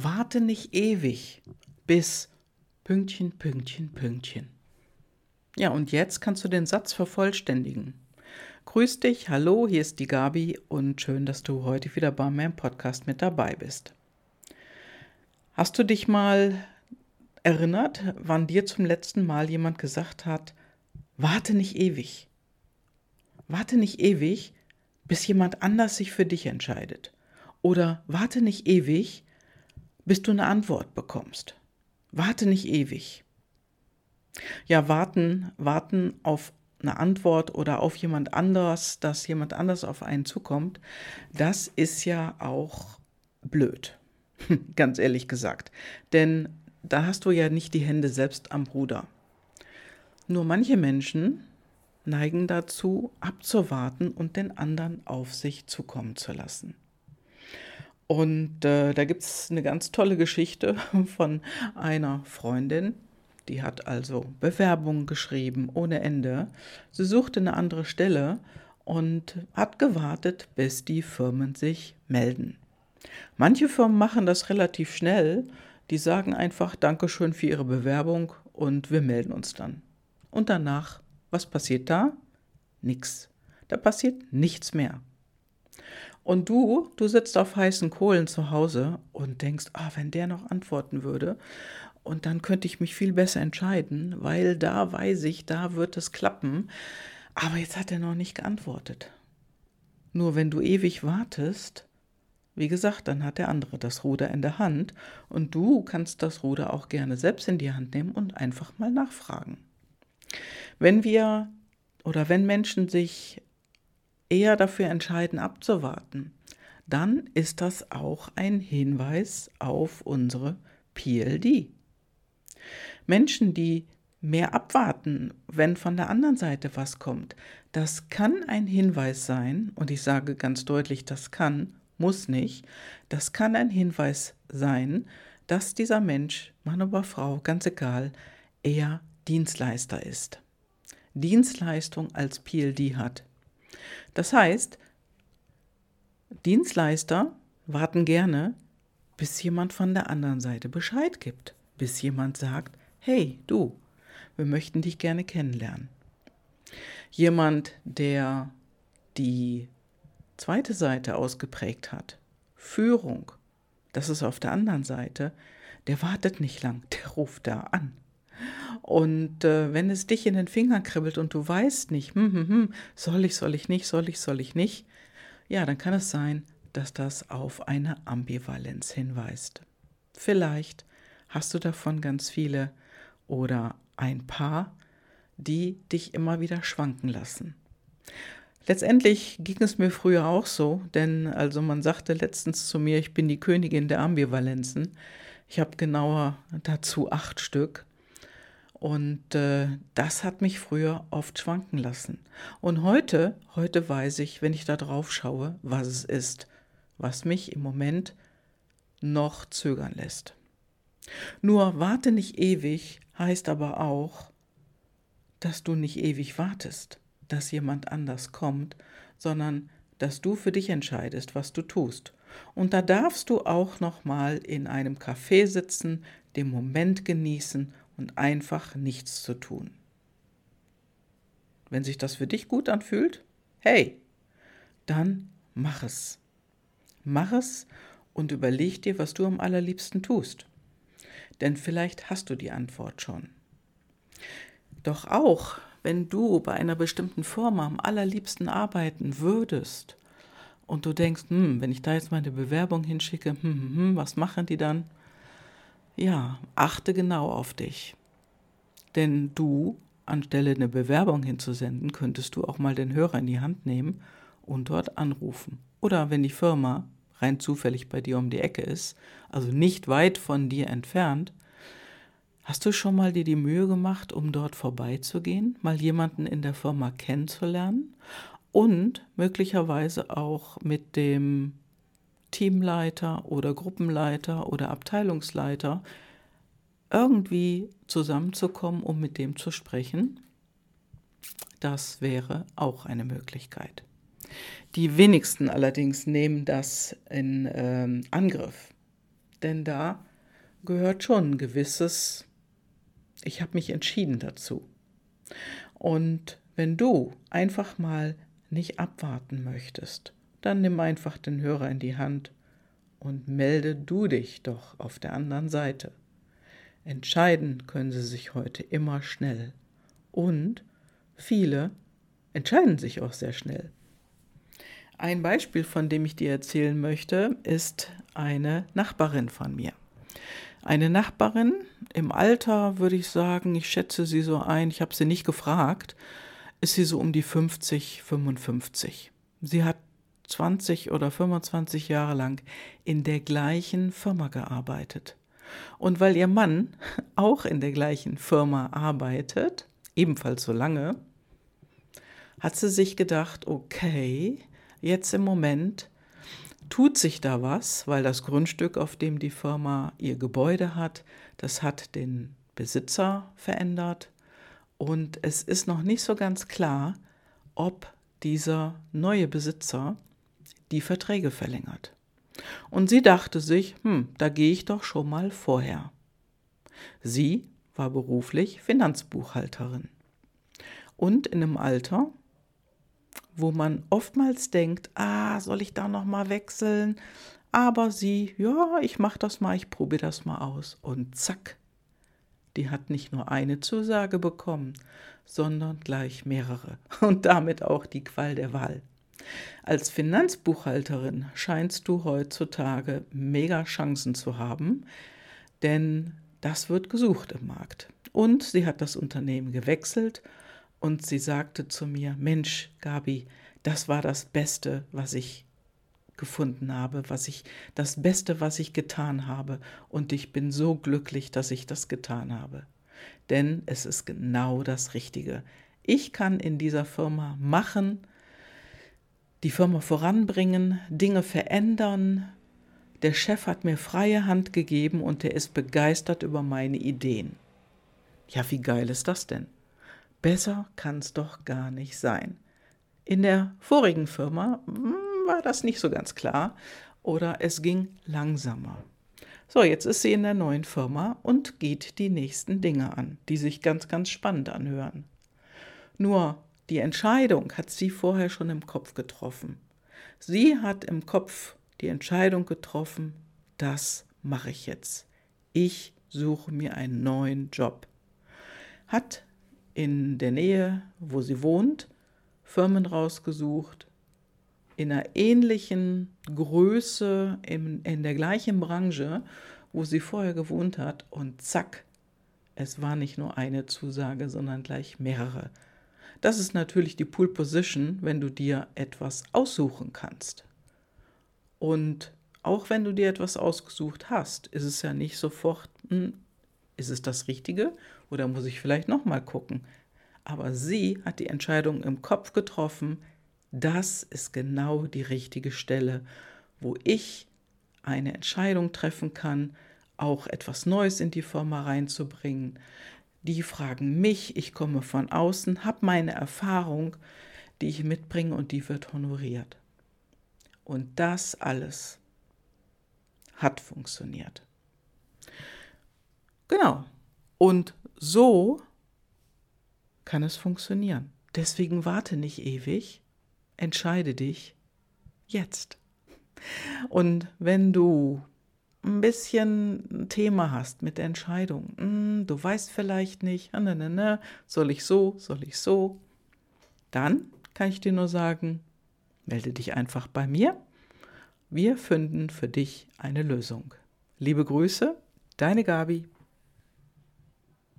Warte nicht ewig bis Pünktchen, Pünktchen, Pünktchen. Ja, und jetzt kannst du den Satz vervollständigen. Grüß dich, hallo, hier ist die Gabi und schön, dass du heute wieder bei meinem Podcast mit dabei bist. Hast du dich mal erinnert, wann dir zum letzten Mal jemand gesagt hat, warte nicht ewig. Warte nicht ewig, bis jemand anders sich für dich entscheidet. Oder warte nicht ewig, bis du eine Antwort bekommst. Warte nicht ewig. Ja, warten, warten auf eine Antwort oder auf jemand anders, dass jemand anders auf einen zukommt, das ist ja auch blöd. Ganz ehrlich gesagt. Denn da hast du ja nicht die Hände selbst am Ruder. Nur manche Menschen neigen dazu, abzuwarten und den anderen auf sich zukommen zu lassen. Und äh, da gibt es eine ganz tolle Geschichte von einer Freundin, die hat also Bewerbungen geschrieben ohne Ende. Sie suchte eine andere Stelle und hat gewartet, bis die Firmen sich melden. Manche Firmen machen das relativ schnell. Die sagen einfach Dankeschön für Ihre Bewerbung und wir melden uns dann. Und danach, was passiert da? Nix. Da passiert nichts mehr. Und du, du sitzt auf heißen Kohlen zu Hause und denkst, ah, wenn der noch antworten würde, und dann könnte ich mich viel besser entscheiden, weil da weiß ich, da wird es klappen. Aber jetzt hat er noch nicht geantwortet. Nur wenn du ewig wartest, wie gesagt, dann hat der andere das Ruder in der Hand und du kannst das Ruder auch gerne selbst in die Hand nehmen und einfach mal nachfragen. Wenn wir oder wenn Menschen sich eher dafür entscheiden, abzuwarten, dann ist das auch ein Hinweis auf unsere PLD. Menschen, die mehr abwarten, wenn von der anderen Seite was kommt, das kann ein Hinweis sein, und ich sage ganz deutlich, das kann, muss nicht, das kann ein Hinweis sein, dass dieser Mensch, Mann oder Frau, ganz egal, eher Dienstleister ist. Dienstleistung als PLD hat. Das heißt, Dienstleister warten gerne, bis jemand von der anderen Seite Bescheid gibt, bis jemand sagt, hey du, wir möchten dich gerne kennenlernen. Jemand, der die zweite Seite ausgeprägt hat, Führung, das ist auf der anderen Seite, der wartet nicht lang, der ruft da an. Und äh, wenn es dich in den Fingern kribbelt und du weißt nicht, hm, hm, hm, soll ich, soll ich nicht, soll ich, soll ich nicht, ja, dann kann es sein, dass das auf eine Ambivalenz hinweist. Vielleicht hast du davon ganz viele oder ein paar, die dich immer wieder schwanken lassen. Letztendlich ging es mir früher auch so, denn also man sagte letztens zu mir, ich bin die Königin der Ambivalenzen. Ich habe genauer dazu acht Stück und äh, das hat mich früher oft schwanken lassen. Und heute, heute weiß ich, wenn ich da drauf schaue, was es ist, was mich im Moment noch zögern lässt. Nur warte nicht ewig heißt aber auch, dass du nicht ewig wartest, dass jemand anders kommt, sondern dass du für dich entscheidest, was du tust. Und da darfst du auch noch mal in einem Café sitzen, den Moment genießen und einfach nichts zu tun. Wenn sich das für dich gut anfühlt, hey, dann mach es. Mach es und überleg dir, was du am allerliebsten tust. Denn vielleicht hast du die Antwort schon. Doch auch, wenn du bei einer bestimmten Firma am allerliebsten arbeiten würdest und du denkst, hm, wenn ich da jetzt meine Bewerbung hinschicke, hm, hm, hm, was machen die dann? Ja, achte genau auf dich. Denn du, anstelle eine Bewerbung hinzusenden, könntest du auch mal den Hörer in die Hand nehmen und dort anrufen. Oder wenn die Firma rein zufällig bei dir um die Ecke ist, also nicht weit von dir entfernt, hast du schon mal dir die Mühe gemacht, um dort vorbeizugehen, mal jemanden in der Firma kennenzulernen und möglicherweise auch mit dem Teamleiter oder Gruppenleiter oder Abteilungsleiter irgendwie zusammenzukommen, um mit dem zu sprechen, das wäre auch eine Möglichkeit. Die wenigsten allerdings nehmen das in ähm, Angriff. denn da gehört schon ein gewisses, ich habe mich entschieden dazu. Und wenn du einfach mal nicht abwarten möchtest, dann nimm einfach den Hörer in die Hand und melde du dich doch auf der anderen Seite. Entscheiden können sie sich heute immer schnell. Und viele entscheiden sich auch sehr schnell. Ein Beispiel, von dem ich dir erzählen möchte, ist eine Nachbarin von mir. Eine Nachbarin im Alter, würde ich sagen, ich schätze sie so ein, ich habe sie nicht gefragt, ist sie so um die 50, 55. Sie hat 20 oder 25 Jahre lang in der gleichen Firma gearbeitet. Und weil ihr Mann auch in der gleichen Firma arbeitet, ebenfalls so lange, hat sie sich gedacht, okay, jetzt im Moment tut sich da was, weil das Grundstück, auf dem die Firma ihr Gebäude hat, das hat den Besitzer verändert und es ist noch nicht so ganz klar, ob dieser neue Besitzer die Verträge verlängert. Und sie dachte sich, hm, da gehe ich doch schon mal vorher. Sie war beruflich Finanzbuchhalterin und in einem Alter, wo man oftmals denkt, ah, soll ich da noch mal wechseln? Aber sie, ja, ich mache das mal, ich probiere das mal aus und zack, die hat nicht nur eine Zusage bekommen, sondern gleich mehrere und damit auch die Qual der Wahl. Als Finanzbuchhalterin scheinst du heutzutage mega Chancen zu haben, denn das wird gesucht im Markt. Und sie hat das Unternehmen gewechselt und sie sagte zu mir, Mensch, Gabi, das war das Beste, was ich gefunden habe, was ich das Beste, was ich getan habe und ich bin so glücklich, dass ich das getan habe. Denn es ist genau das Richtige. Ich kann in dieser Firma machen, die Firma voranbringen, Dinge verändern. Der Chef hat mir freie Hand gegeben und er ist begeistert über meine Ideen. Ja, wie geil ist das denn? Besser kann es doch gar nicht sein. In der vorigen Firma hm, war das nicht so ganz klar oder es ging langsamer. So, jetzt ist sie in der neuen Firma und geht die nächsten Dinge an, die sich ganz, ganz spannend anhören. Nur die Entscheidung hat sie vorher schon im Kopf getroffen. Sie hat im Kopf die Entscheidung getroffen, das mache ich jetzt. Ich suche mir einen neuen Job. Hat in der Nähe, wo sie wohnt, Firmen rausgesucht, in einer ähnlichen Größe, in, in der gleichen Branche, wo sie vorher gewohnt hat, und zack, es war nicht nur eine Zusage, sondern gleich mehrere. Das ist natürlich die Pool Position, wenn du dir etwas aussuchen kannst. Und auch wenn du dir etwas ausgesucht hast, ist es ja nicht sofort, hm, ist es das Richtige oder muss ich vielleicht nochmal gucken? Aber sie hat die Entscheidung im Kopf getroffen, das ist genau die richtige Stelle, wo ich eine Entscheidung treffen kann, auch etwas Neues in die Firma reinzubringen, die fragen mich, ich komme von außen, habe meine Erfahrung, die ich mitbringe und die wird honoriert. Und das alles hat funktioniert. Genau. Und so kann es funktionieren. Deswegen warte nicht ewig, entscheide dich jetzt. Und wenn du ein bisschen ein Thema hast mit Entscheidung, hm, du weißt vielleicht nicht, ne, ne, ne, soll ich so, soll ich so, dann kann ich dir nur sagen, melde dich einfach bei mir. Wir finden für dich eine Lösung. Liebe Grüße, deine Gabi.